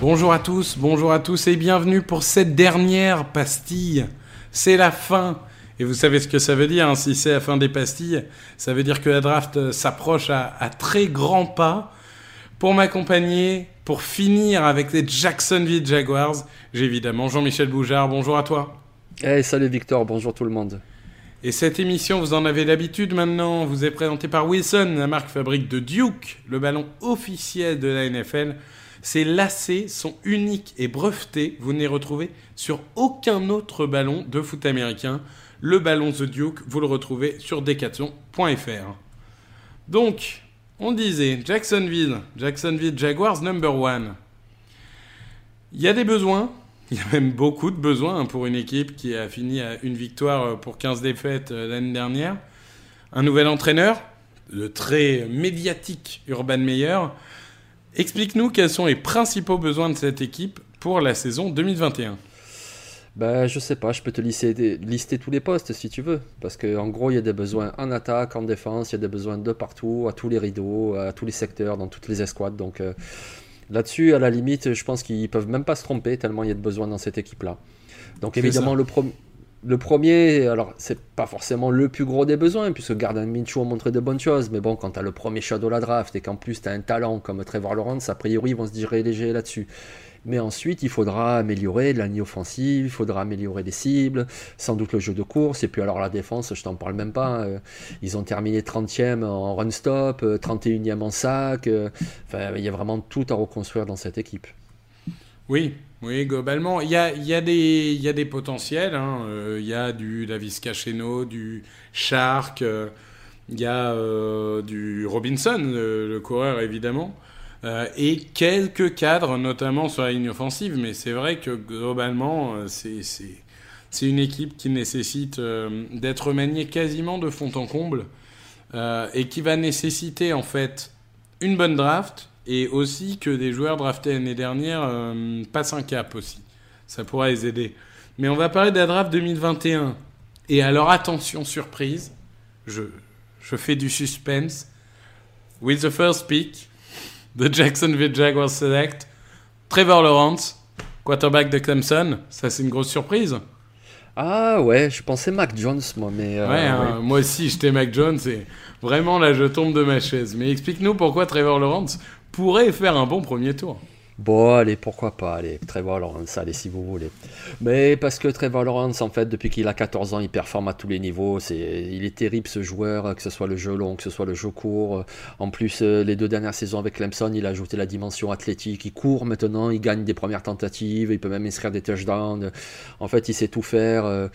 Bonjour à tous, bonjour à tous et bienvenue pour cette dernière pastille. C'est la fin. Et vous savez ce que ça veut dire, hein, si c'est la fin des pastilles, ça veut dire que la draft euh, s'approche à, à très grands pas. Pour m'accompagner, pour finir avec les Jacksonville Jaguars, j'ai évidemment Jean-Michel Boujard. Bonjour à toi. Hey, salut Victor, bonjour tout le monde. Et cette émission, vous en avez l'habitude maintenant, vous est présentée par Wilson, la marque fabrique de Duke, le ballon officiel de la NFL. Ces lacets sont uniques et brevetés, vous ne les retrouvez sur aucun autre ballon de foot américain. Le ballon The Duke, vous le retrouvez sur decathlon.fr. Donc, on disait Jacksonville, Jacksonville Jaguars number one. Il y a des besoins, il y a même beaucoup de besoins hein, pour une équipe qui a fini à une victoire euh, pour 15 défaites euh, l'année dernière. Un nouvel entraîneur, le très médiatique Urban Meyer. Explique-nous quels sont les principaux besoins de cette équipe pour la saison 2021. Ben, je sais pas, je peux te lister, lister tous les postes si tu veux. Parce qu'en gros, il y a des besoins en attaque, en défense, il y a des besoins de partout, à tous les rideaux, à tous les secteurs, dans toutes les escouades. Donc euh, là-dessus, à la limite, je pense qu'ils peuvent même pas se tromper tellement il y a de besoins dans cette équipe-là. Donc évidemment, le, pro- le premier, alors c'est pas forcément le plus gros des besoins, puisque Gardner Minshew a montré de bonnes choses. Mais bon, quand tu as le premier choix de la draft et qu'en plus tu as un talent comme Trevor Lawrence, a priori, ils vont se diriger là-dessus. Mais ensuite, il faudra améliorer la ligne offensive, il faudra améliorer les cibles, sans doute le jeu de course, et puis alors la défense, je t'en parle même pas. hein. Euh, Ils ont terminé 30e en run stop, euh, 31e en sac. euh, Enfin, il y a vraiment tout à reconstruire dans cette équipe. Oui, oui, globalement, il y a, des, potentiels. hein. Euh, Il y a du Davis Cacheno, du Shark, euh, il y a euh, du Robinson, le, coureur évidemment, et quelques cadres, notamment sur la ligne offensive. Mais c'est vrai que globalement, c'est une équipe qui nécessite d'être maniée quasiment de fond en comble et qui va nécessiter en fait une bonne draft et aussi que des joueurs draftés l'année dernière euh, passent un cap aussi. Ça pourra les aider. Mais on va parler de la draft 2021. Et alors attention, surprise, je, je fais du suspense. With the first pick, the Jacksonville Jaguars select Trevor Lawrence, quarterback de Clemson. Ça, c'est une grosse surprise. Ah ouais, je pensais Mac Jones, moi, mais. euh, ouais, hein, moi aussi, j'étais Mac Jones et vraiment là, je tombe de ma chaise. Mais explique-nous pourquoi Trevor Lawrence pourrait faire un bon premier tour. Bon, allez, pourquoi pas, allez, Trevor Lawrence, allez, si vous voulez. Mais parce que Trevor Lawrence, en fait, depuis qu'il a 14 ans, il performe à tous les niveaux. C'est, il est terrible ce joueur, que ce soit le jeu long, que ce soit le jeu court. En plus, euh, les deux dernières saisons avec Clemson, il a ajouté la dimension athlétique. Il court maintenant, il gagne des premières tentatives, il peut même inscrire des touchdowns. En fait, il sait tout faire. Euh,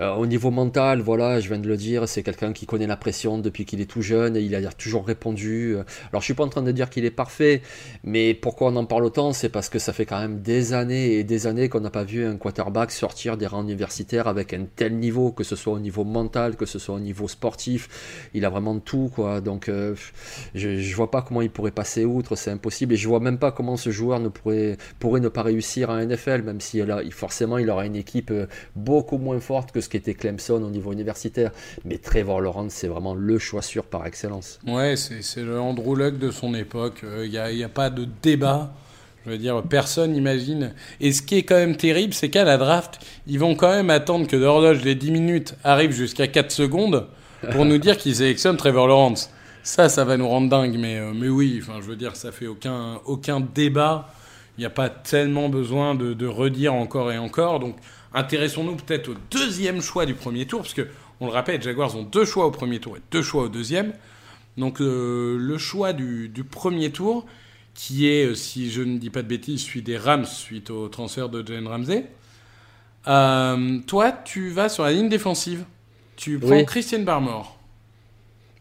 euh, au niveau mental, voilà, je viens de le dire, c'est quelqu'un qui connaît la pression depuis qu'il est tout jeune et il a toujours répondu. Alors, je suis pas en train de dire qu'il est parfait, mais pourquoi on en parle autant? C'est parce que ça fait quand même des années et des années qu'on n'a pas vu un quarterback sortir des rangs universitaires avec un tel niveau, que ce soit au niveau mental, que ce soit au niveau sportif. Il a vraiment tout, quoi. Donc, euh, je, je vois pas comment il pourrait passer outre, c'est impossible. Et je vois même pas comment ce joueur ne pourrait, pourrait ne pas réussir en NFL, même si a- forcément il aura une équipe euh, beaucoup moins forte que ce qu'était Clemson au niveau universitaire. Mais Trevor Lawrence, c'est vraiment le choix sûr par excellence. Ouais, c'est le Andrew Luck de son époque. Il n'y a, y a pas de débat. Je veux dire, personne n'imagine. Et ce qui est quand même terrible, c'est qu'à la draft, ils vont quand même attendre que l'horloge des 10 minutes arrive jusqu'à 4 secondes pour nous dire qu'ils sélectionnent Trevor Lawrence. Ça, ça va nous rendre dingue. Mais, euh, mais oui, enfin, je veux dire, ça fait aucun, aucun débat. Il n'y a pas tellement besoin de, redire encore et encore. Donc, intéressons-nous peut-être au deuxième choix du premier tour, parce que, on le rappelle, les Jaguars ont deux choix au premier tour et deux choix au deuxième. Donc, euh, le choix du premier tour, qui est, si je ne dis pas de bêtises, celui des Rams suite au transfert de Jalen Ramsey. toi, tu vas sur la ligne défensive. Tu prends Christian Barmore.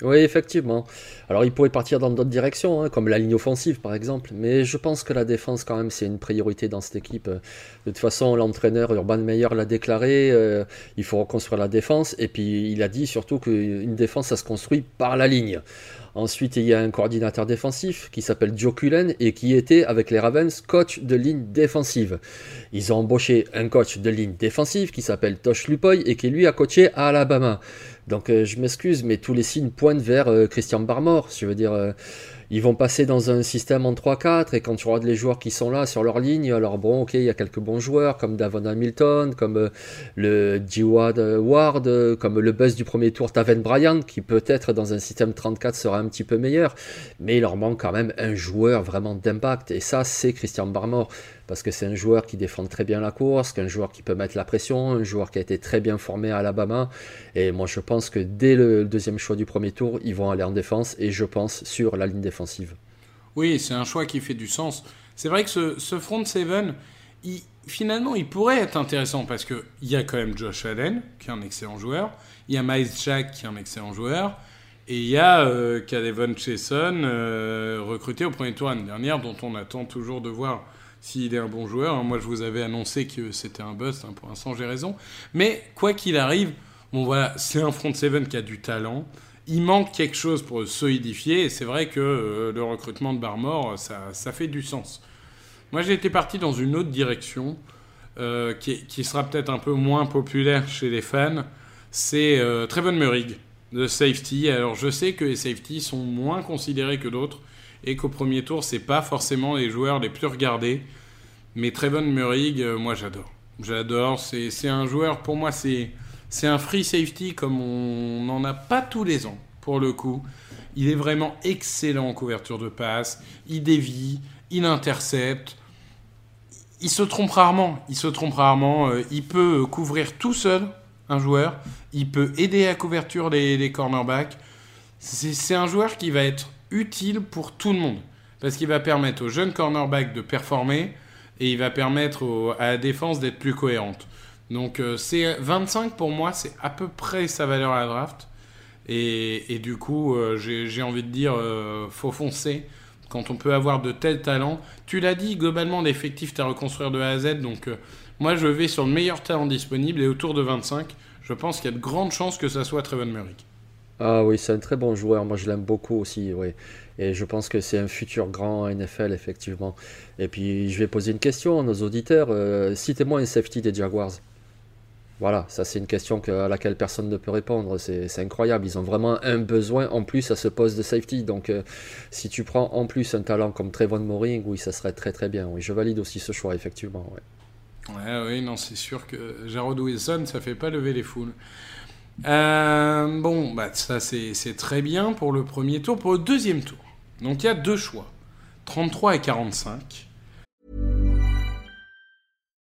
Oui, effectivement. Alors, il pourrait partir dans d'autres directions, hein, comme la ligne offensive, par exemple. Mais je pense que la défense, quand même, c'est une priorité dans cette équipe. De toute façon, l'entraîneur Urban Meyer l'a déclaré. Euh, il faut reconstruire la défense. Et puis, il a dit surtout qu'une défense, ça se construit par la ligne. Ensuite, il y a un coordinateur défensif qui s'appelle Joe Cullen et qui était avec les Ravens coach de ligne défensive. Ils ont embauché un coach de ligne défensive qui s'appelle Tosh Lupoy et qui lui a coaché à Alabama. Donc euh, je m'excuse, mais tous les signes pointent vers euh, Christian Barmore. Je veux dire, euh, ils vont passer dans un système en 3-4 et quand tu regardes les joueurs qui sont là sur leur ligne, alors bon, ok, il y a quelques bons joueurs comme Davon Hamilton, comme le Jiwad Ward, comme le buzz du premier tour Taven Bryant, qui peut-être dans un système 34 sera un petit peu meilleur, mais il leur manque quand même un joueur vraiment d'impact et ça, c'est Christian Barmore parce que c'est un joueur qui défend très bien la course, un joueur qui peut mettre la pression, un joueur qui a été très bien formé à Alabama. Et moi, je pense que dès le deuxième choix du premier tour, ils vont aller en défense et je pense sur la ligne défensive. Oui, c'est un choix qui fait du sens. C'est vrai que ce, front seven, finalement, il pourrait être intéressant parce qu'il y a quand même Josh Allen, qui est un excellent joueur. Il y a Miles Jack, qui est un excellent joueur. Et il y a euh, Kadevon Chason, euh, recruté au premier tour l'année dernière, dont on attend toujours de voir s'il est un bon joueur. Hein, moi, je vous avais annoncé que c'était un bust. Hein, pour l'instant, j'ai raison. Mais quoi qu'il arrive, bon voilà, c'est un front seven qui a du talent. Il manque quelque chose pour solidifier. Et c'est vrai que euh, le recrutement de Barmore, ça, ça, fait du sens. Moi, j'ai été parti dans une autre direction euh, qui, qui, sera peut-être un peu moins populaire chez les fans. C'est euh, Trevon Murray de safety. Alors, je sais que les safety sont moins considérés que d'autres et qu'au premier tour, c'est pas forcément les joueurs les plus regardés. Mais Trevon Murray, euh, moi j'adore. J'adore. C'est un joueur, pour moi, c'est un free safety comme on n'en a pas tous les ans, pour le coup. Il est vraiment excellent en couverture de passe. Il dévie, il intercepte. Il se trompe rarement. Il se trompe rarement. Euh, il peut couvrir tout seul un joueur. Il peut aider à couverture les cornerbacks. C'est un joueur qui va être utile pour tout le monde. Parce qu'il va permettre aux jeunes cornerbacks de performer et il va permettre à la défense d'être plus cohérente. Donc euh, c'est 25 pour moi, c'est à peu près sa valeur à la draft. Et, du coup, euh, j'ai envie de dire, euh, faut foncer quand on peut avoir de tels talents. Tu l'as dit, globalement, l'effectif, tu à reconstruire de A à Z. Donc moi, je vais sur le meilleur talent disponible et autour de 25, je pense qu'il y a de grandes chances que ça soit Trevon Murray. Ah oui, c'est un très bon joueur. Moi, je l'aime beaucoup aussi. Oui. Et je pense que c'est un futur grand NFL, effectivement. Et puis, je vais poser une question à nos auditeurs. Citez-moi un safety des Jaguars. Voilà, ça c'est une question à laquelle personne ne peut répondre. C'est incroyable. Ils ont vraiment un besoin en plus à ce poste de safety. Donc, euh, si tu prends en plus un talent comme Trevon Moring, oui, ça serait très très bien. Oui, je valide aussi ce choix, effectivement. Oui, non, c'est sûr que Jarrod Wilson, ça fait pas lever les foules. Euh, bon, bah, ça c'est très bien pour le premier tour. Pour le deuxième tour, donc il y a deux choix 33 et 45.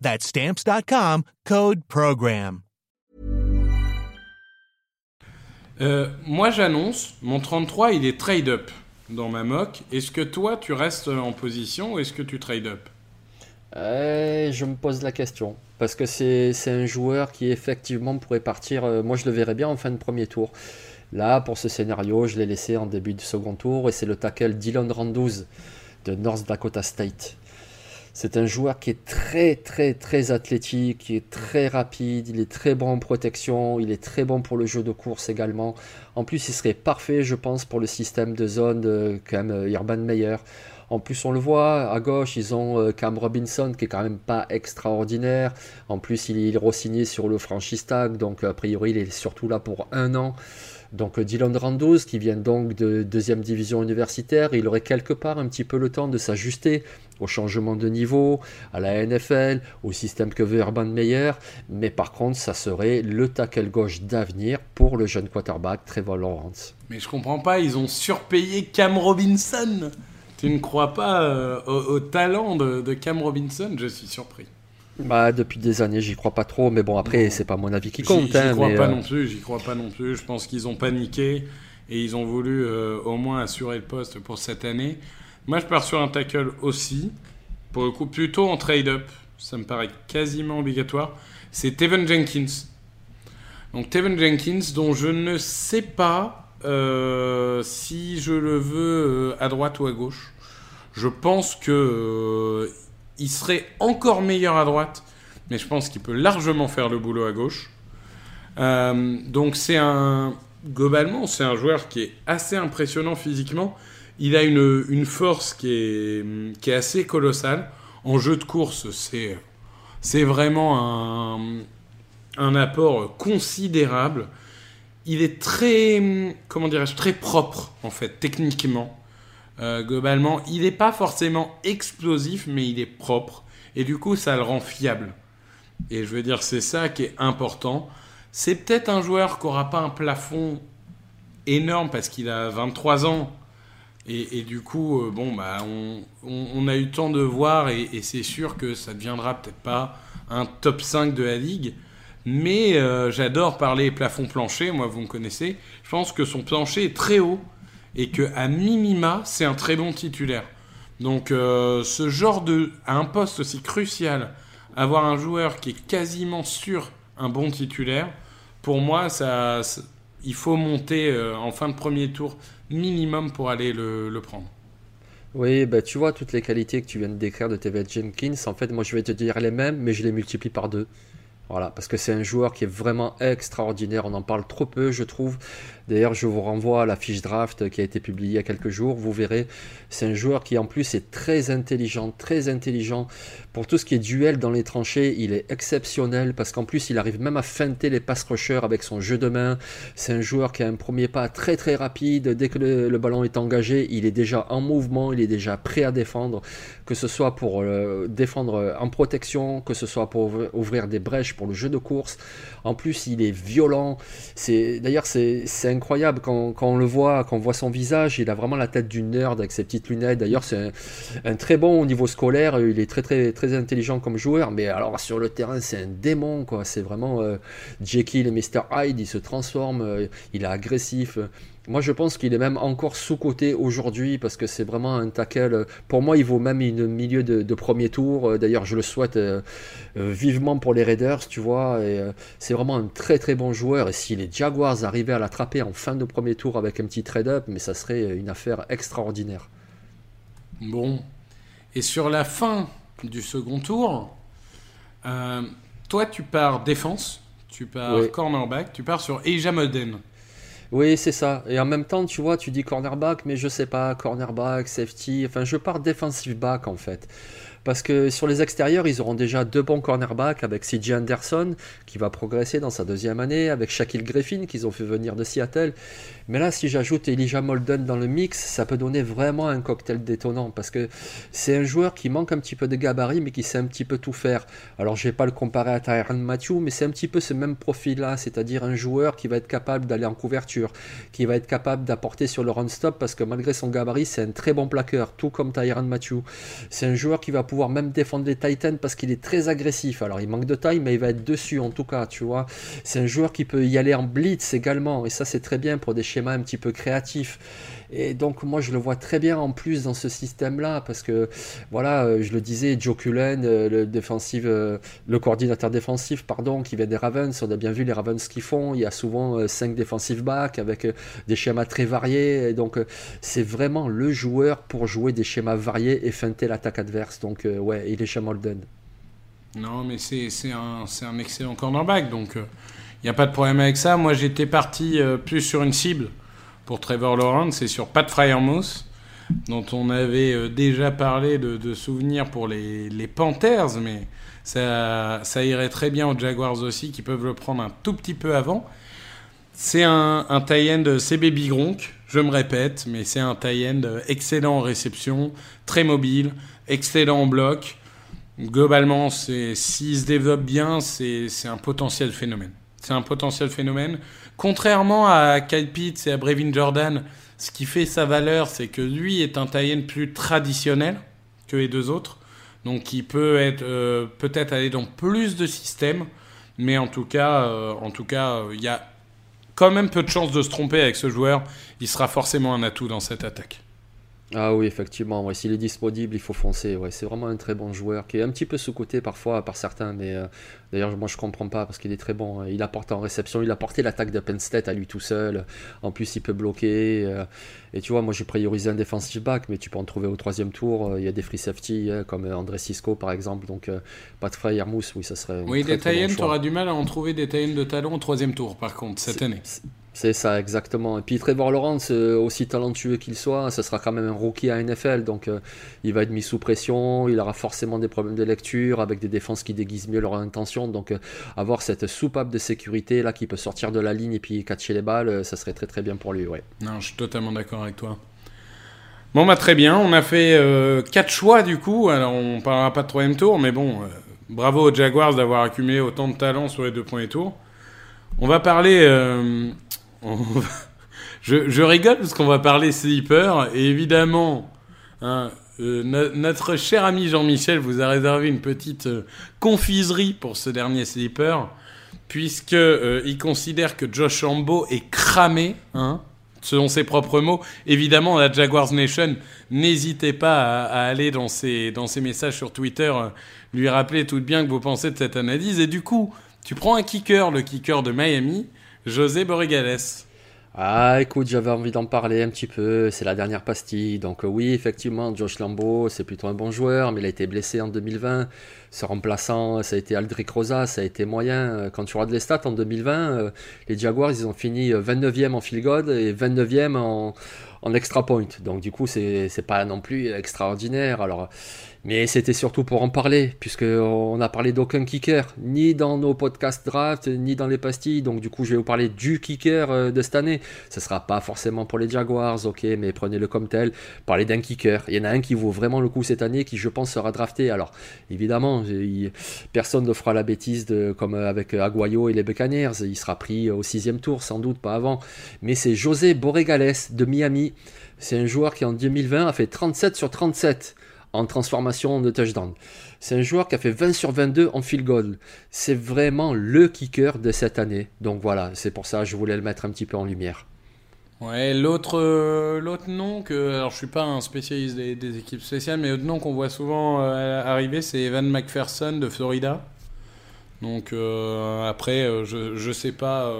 That's Stamps.com, code PROGRAM. Euh, moi, j'annonce, mon 33, il est trade-up dans ma mock. Est-ce que toi, tu restes en position ou est-ce que tu trade-up euh, je me pose la question. Parce que c'est un joueur qui effectivement pourrait partir. Euh, moi, je le verrais bien en fin de premier tour. Là, pour ce scénario, je l'ai laissé en début de second tour. Et c'est le tackle Dylan Randuz de North Dakota State. C'est un joueur qui est très très très athlétique, qui est très rapide, il est très bon en protection, il est très bon pour le jeu de course également. En plus, il serait parfait, je pense, pour le système de zone de quand même euh, Urban Meyer. En plus, on le voit, à gauche, ils ont euh, Cam Robinson, qui est quand même pas extraordinaire. En plus, il est re-signé sur le franchise tag, donc a priori, il est surtout là pour un an. Donc Dylan Randos, qui vient donc de deuxième division universitaire, il aurait quelque part un petit peu le temps de s'ajuster au changement de niveau, à la NFL, au système que veut Urban Meyer, mais par contre, ça serait le tackle gauche d'avenir pour le jeune quarterback Trevor Lawrence. Mais je comprends pas, ils ont surpayé Cam Robinson. Tu ne crois pas euh, au, talent de Cam Robinson? Je suis surpris. Bah, depuis des années, j'y crois pas trop, mais bon, après, c'est pas mon avis qui compte. J'y hein, crois mais, pas euh, non plus, j'y crois pas non plus. Je pense qu'ils ont paniqué et ils ont voulu euh, au moins assurer le poste pour cette année. Moi, je pars sur un tackle aussi, pour le coup, plutôt en trade-up. Ça me paraît quasiment obligatoire. C'est Teven Jenkins. Donc, Teven Jenkins, dont je ne sais pas euh, si je le veux à droite ou à gauche. Je pense que il serait encore meilleur à droite, mais je pense qu'il peut largement faire le boulot à gauche. Euh, donc c'est un globalement c'est un joueur qui est assez impressionnant physiquement. Il a une, force qui est, qui est assez colossale. En jeu de course, c'est c'est vraiment un, un apport considérable. Il est très comment dirais-je très propre en fait techniquement. Euh, globalement, il n'est pas forcément explosif, mais il est propre. Et du coup, ça le rend fiable. Et je veux dire, c'est ça qui est important. C'est peut-être un joueur qui n'aura pas un plafond énorme parce qu'il a 23 ans. Et, du coup, euh, bon, bah, on, a eu le temps de voir et, et c'est sûr que ça ne deviendra peut-être pas un top 5 de la ligue. Mais euh, j'adore parler plafond plancher, moi vous me connaissez. Je pense que son plancher est très haut et que à minima, c'est un très bon titulaire. Donc euh, ce genre de à un poste aussi crucial, avoir un joueur qui est quasiment sûr un bon titulaire, pour moi, ça, il faut monter euh, en fin de premier tour minimum pour aller le, prendre. Oui, bah, tu vois, toutes les qualités que tu viens de décrire de Tevin Jenkins, en fait, moi je vais te dire les mêmes, mais je les multiplie par deux. Voilà, parce que c'est un joueur qui est vraiment extraordinaire, on en parle trop peu, je trouve. D'ailleurs, je vous renvoie à la fiche draft qui a été publiée il y a quelques jours, vous verrez, c'est un joueur qui en plus est très intelligent, très intelligent. Pour tout ce qui est duel dans les tranchées, il est exceptionnel, parce qu'en plus, il arrive même à feinter les pass rushers avec son jeu de main. C'est un joueur qui a un premier pas très très rapide, dès que le, ballon est engagé, il est déjà en mouvement, il est déjà prêt à défendre que ce soit pour euh, défendre en protection, que ce soit pour ouvrir- des brèches pour le jeu de course. En plus, il est violent. D'ailleurs c'est c'est incroyable quand, on le voit, quand on voit son visage, il a vraiment la tête d'une nerd avec ses petites lunettes. D'ailleurs, c'est un, un très bon au niveau scolaire. Il est très très très intelligent comme joueur, mais alors sur le terrain, c'est un démon quoi. C'est vraiment euh, Jekyll et Mr Hyde. Il se transforme. euh, il est agressif. Moi, je pense qu'il est même encore sous-coté aujourd'hui parce que c'est vraiment un tackle. Pour moi, il vaut même une milieu de, de premier tour. Euh, D'ailleurs, je le souhaite euh, euh, vivement pour les Raiders, tu vois. Et euh, c'est vraiment un très très bon joueur. Et si les Jaguars arrivaient à l'attraper en fin de premier tour avec un petit trade-up, mais ça serait une affaire extraordinaire. Bon. Et sur la fin du second tour, euh, toi, tu pars défense, tu pars Oui. cornerback, tu pars sur Eja Modern. Oui, c'est ça. Et en même temps, tu vois, tu dis cornerback, mais je sais pas, cornerback, safety. Enfin, je pars defensive back en fait. Parce que sur les extérieurs, ils auront déjà deux bons cornerbacks avec CJ Anderson qui va progresser dans sa deuxième année, avec Shaquille Griffin qu'ils ont fait venir de Seattle. Mais là, si j'ajoute Elijah Molden dans le mix, ça peut donner vraiment un cocktail détonnant parce que c'est un joueur qui manque un petit peu de gabarit mais qui sait un petit peu tout faire. Alors, je vais pas le comparer à Tyron Matthew, mais c'est un petit peu ce même profil-là, c'est-à-dire un joueur qui va être capable d'aller en couverture, qui va être capable d'apporter sur le run-stop parce que malgré son gabarit, c'est un très bon plaqueur, tout comme Tyron Matthew. C'est un joueur qui va pouvoir même défendre les Titans parce qu'il est très agressif. Alors, il manque de taille, mais il va être dessus en tout cas, tu vois. C'est un joueur qui peut y aller en blitz également, et ça, c'est très bien pour des un petit peu créatifs. Et donc, moi, je le vois très bien en plus dans ce système-là parce que, voilà, euh, je le disais, Joe Cullen, euh, le défensif, euh, le coordinateur défensif, pardon, qui vient des Ravens. On a bien vu les Ravens qu'ils font. Il y a souvent 5 défensifs backs avec des schémas très variés. Et donc, c'est vraiment le joueur pour jouer des schémas variés et feinter l'attaque adverse. Donc, ouais, il est chez Molden. Non, mais c'est un, c'est un excellent cornerback, donc il n'y a pas de problème avec ça. Moi, j'étais parti euh, plus sur une cible pour Trevor Lawrence, c'est sur Pat Fryermuth, dont on avait euh, déjà parlé de, souvenirs pour les, Panthers, mais ça, irait très bien aux Jaguars aussi, qui peuvent le prendre un tout petit peu avant. C'est un, un tie-end CB Bigronk, je me répète, mais c'est un tie-end excellent en réception, très mobile, excellent en bloc. Globalement, s'il se développe bien, c'est un potentiel phénomène. C'est un potentiel phénomène. Contrairement à Kyle Pitts et à Brevin Jordan, ce qui fait sa valeur, c'est que lui est un tie-end plus traditionnel que les deux autres. Donc il peut être euh, peut-être aller dans plus de systèmes, mais en tout cas, euh, en tout cas, euh, il y a quand même peu de chances de se tromper avec ce joueur. Il sera forcément un atout dans cette attaque. Ah oui, effectivement, ouais, s'il est disponible, il faut foncer. Ouais, c'est vraiment un très bon joueur qui est un petit peu sous-côté parfois par certains, mais euh, d'ailleurs, moi je comprends pas parce qu'il est très bon. hein. Il apporte en réception, il a porté l'attaque de Penn State à lui tout seul. En plus, il peut bloquer. euh, et tu vois, moi j'ai priorisé un defensive back, mais tu peux en trouver au troisième tour. Euh, Il y a des free safety hein, comme André Cisco par exemple, donc euh, pas de Freyermousse, oui, ça serait. Oui, très, des bon choix. tu auras du mal à en trouver des tie-ends de talent au troisième tour, par contre, cette année. C'est ça, exactement. Et puis Trevor Lawrence, euh, aussi talentueux qu'il soit, ce sera quand même un rookie à NFL, donc euh, il va être mis sous pression, il aura forcément des problèmes de lecture, avec des défenses qui déguisent mieux leurs intentions, donc euh, avoir cette soupape de sécurité là qui peut sortir de la ligne et puis catcher les balles, ça serait très très bien pour lui. Non, je suis totalement d'accord avec toi. Bon, bah très bien, on a fait quatre choix du coup, alors on parlera pas de troisième tour, mais bon, bravo aux Jaguars d'avoir accumulé autant de talent sur les deux premiers tours. On va parler... je, rigole parce qu'on va parler sleeper, et évidemment, hein, euh, no- notre cher ami Jean-Michel vous a réservé une petite euh, confiserie pour ce dernier sleeper, puisque euh, il considère que Josh Lambeau est cramé, hein, selon ses propres mots. Évidemment, la Jaguars Nation, n'hésitez pas à, aller dans ses, dans ses messages sur Twitter, euh, lui rappeler tout bien que vous pensez de cette analyse. Et du coup, tu prends un kicker, le kicker de Miami, José Borregales. Ah, écoute, j'avais envie d'en parler un petit peu. C'est la dernière pastille. Donc, euh, oui, effectivement, Josh Lambeau, c'est plutôt un bon joueur, mais il a été blessé en 2020. Ce remplaçant, ça a été Aldric Rosa, ça a été moyen. Euh, Quand tu regardes les stats en 2020, euh, les Jaguars, ils ont fini euh, 29e en field goal et 29e en, en extra point. Donc, du coup, c'est pas non plus extraordinaire. Alors. Mais c'était surtout pour en parler, puisqu'on n'a parlé d'aucun kicker, ni dans nos podcasts draft, ni dans les pastilles. Donc du coup, je vais vous parler du kicker euh, de cette année. Ce sera pas forcément pour les Jaguars, ok, mais prenez-le comme tel. Parlez d'un kicker. Il y en a un qui vaut vraiment le coup cette année, qui je pense sera drafté. Alors, évidemment, personne ne fera la bêtise comme avec Aguayo et les Buccaneers. Il sera pris au sixième tour, sans doute, pas avant. Mais c'est José Borregales de Miami. C'est un joueur qui en 2020 a fait 37 sur 37 en transformation de touchdown. C'est un joueur qui a fait 20 sur 22 en field goal. C'est vraiment le kicker de cette année. Donc voilà, c'est pour ça que je voulais le mettre un petit peu en lumière. Ouais, l'autre euh, l'autre nom que alors je suis pas un spécialiste des, équipes spéciales, mais l'autre nom qu'on voit souvent euh, arriver, c'est Evan McPherson de Florida. Donc euh, après, je je sais pas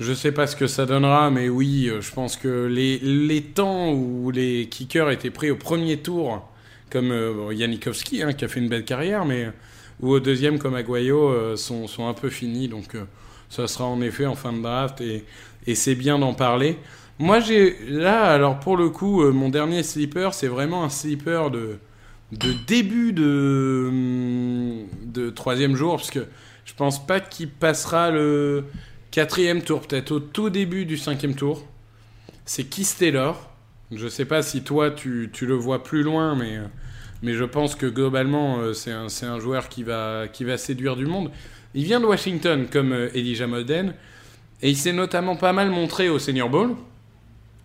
je sais pas ce que ça donnera, mais oui, je pense que les les temps où les kickers étaient pris au premier tour, comme euh, hein, qui a fait une belle carrière, mais ou au deuxième comme Aguayo euh, sont sont un peu finis. Donc euh, ça sera en effet en fin de draft et et c'est bien d'en parler. Moi, j'ai là, alors pour le coup, euh, mon dernier sleeper, c'est vraiment un sleeper de, de début de, hum, de troisième jour, parce que je pense pas qu'il passera le quatrième tour, peut-être au tout début du cinquième tour. C'est Keith Taylor. Je sais pas si toi tu, le vois plus loin, mais, euh, je pense que globalement, euh, c'est un, joueur qui va, séduire du monde. Il vient de Washington comme euh, Elijah Molden. Et il s'est notamment pas mal montré au Senior Bowl.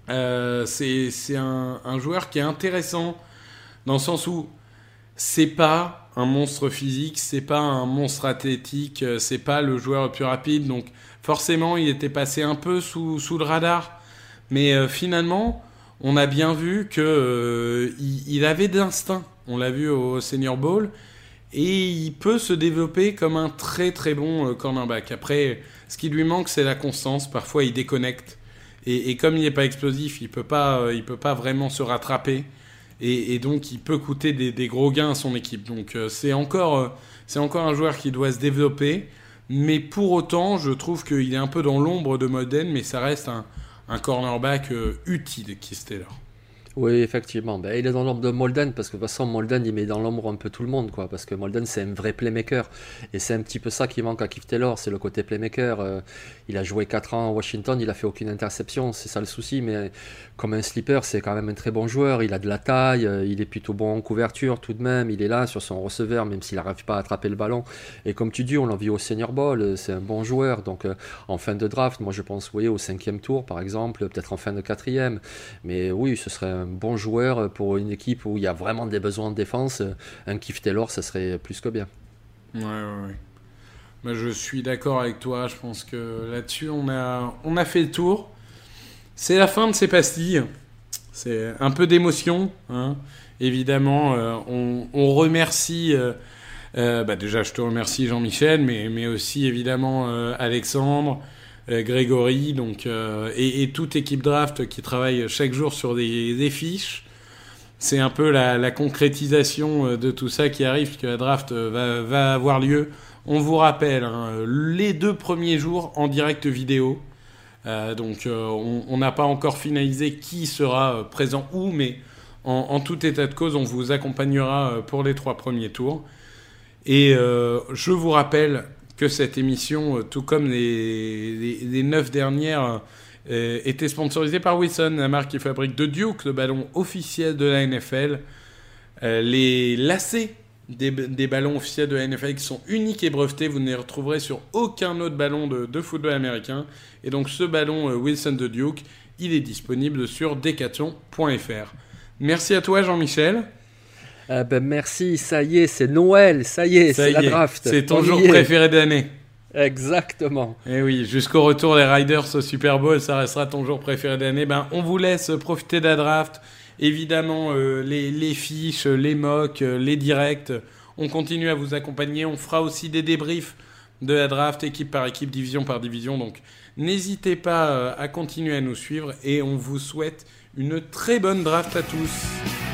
C'est un, joueur qui est intéressant dans le sens où c'est pas un monstre physique, c'est pas un monstre athlétique, c'est pas le joueur le plus rapide. Donc forcément, il était passé un peu sous, le radar. Mais finalement, on a bien vu que euh, il, avait d'instinct. On l'a vu au Senior Bowl. Et il peut se développer comme un très très bon euh, cornerback. Après, ce qui lui manque, c'est la constance. Parfois, il déconnecte. Et, comme il n'est pas explosif, il peut pas, euh, peut pas vraiment se rattraper. Et, donc, il peut coûter des, gros gains à son équipe. Donc, c'est encore, c'est encore un joueur qui doit se développer. Mais pour autant, je trouve qu'il est un peu dans l'ombre de Modène, mais ça reste un, un cornerback utile, Keith Taylor. Oui, effectivement. Ben, il est dans l'ombre de Molden parce que de toute façon, Molden, il met dans l'ombre un peu tout le monde, quoi. Parce que Molden, c'est un vrai playmaker. Et c'est un petit peu ça qui manque à Keith Taylor, c'est le côté playmaker. Euh, il a joué 4 ans à Washington, il a fait aucune interception, c'est ça le souci. Mais comme un slipper, c'est quand même un très bon joueur. Il a de la taille, euh, il est plutôt bon en couverture tout de même. Il est là sur son receveur, même s'il n'arrive pas à attraper le ballon. Et comme tu dis, on l'a vu au Senior Bowl, euh, c'est un bon joueur. Donc en fin de draft, moi je pense, oui, au cinquième tour par exemple, peut-être en fin de quatrième. Mais oui, ce serait un bon joueur pour une équipe où il y a vraiment des besoins de défense. Un Keith Taylor, ça serait plus que bien. Ouais, ouais, ouais. je suis d'accord avec toi. Je pense que là-dessus, on a, on a fait le tour. C'est la fin de ces pastilles. C'est un peu d'émotion, hein. évidemment. Euh, on, remercie. Euh, euh, bah déjà, je te remercie Jean-Michel, mais, mais aussi évidemment Alexandre, Grégory donc, euh, et, toute équipe draft qui travaille chaque jour sur des, fiches. C'est un peu la, concrétisation euh, de tout ça qui arrive, puisque la draft va, avoir lieu. On vous rappelle, hein, les deux premiers jours en direct vidéo. donc on n'a pas encore finalisé qui sera présent où, mais en, tout état de cause, on vous accompagnera pour les trois premiers tours. Et je vous rappelle que cette émission, euh, tout comme les, neuf dernières, euh, était sponsorisée par Wilson, la marque qui fabrique de Duke, le ballon officiel de la NFL. Euh, les lacets des, ballons officiels de la NFL qui sont uniques et brevetés, vous ne les retrouverez sur aucun autre ballon de, football américain. Et donc ce ballon Wilson de Duke, il est disponible sur decathlon.fr. Merci à toi Jean-Michel. Ah ben merci, ça y est, c'est Noël, ça y est, c'est la draft. C'est ton jour préféré d'année. Exactement. Et eh oui, jusqu'au retour des Riders au Super Bowl, ça restera ton jour préféré d'année. Ben, on vous laisse profiter de la draft. Évidemment, euh, les, les, fiches, les mocks, euh, les directs, on continue à vous accompagner. On fera aussi des débriefs de la draft, équipe par équipe, division par division. Donc, n'hésitez pas euh, à continuer à nous suivre et on vous souhaite une très bonne draft à tous.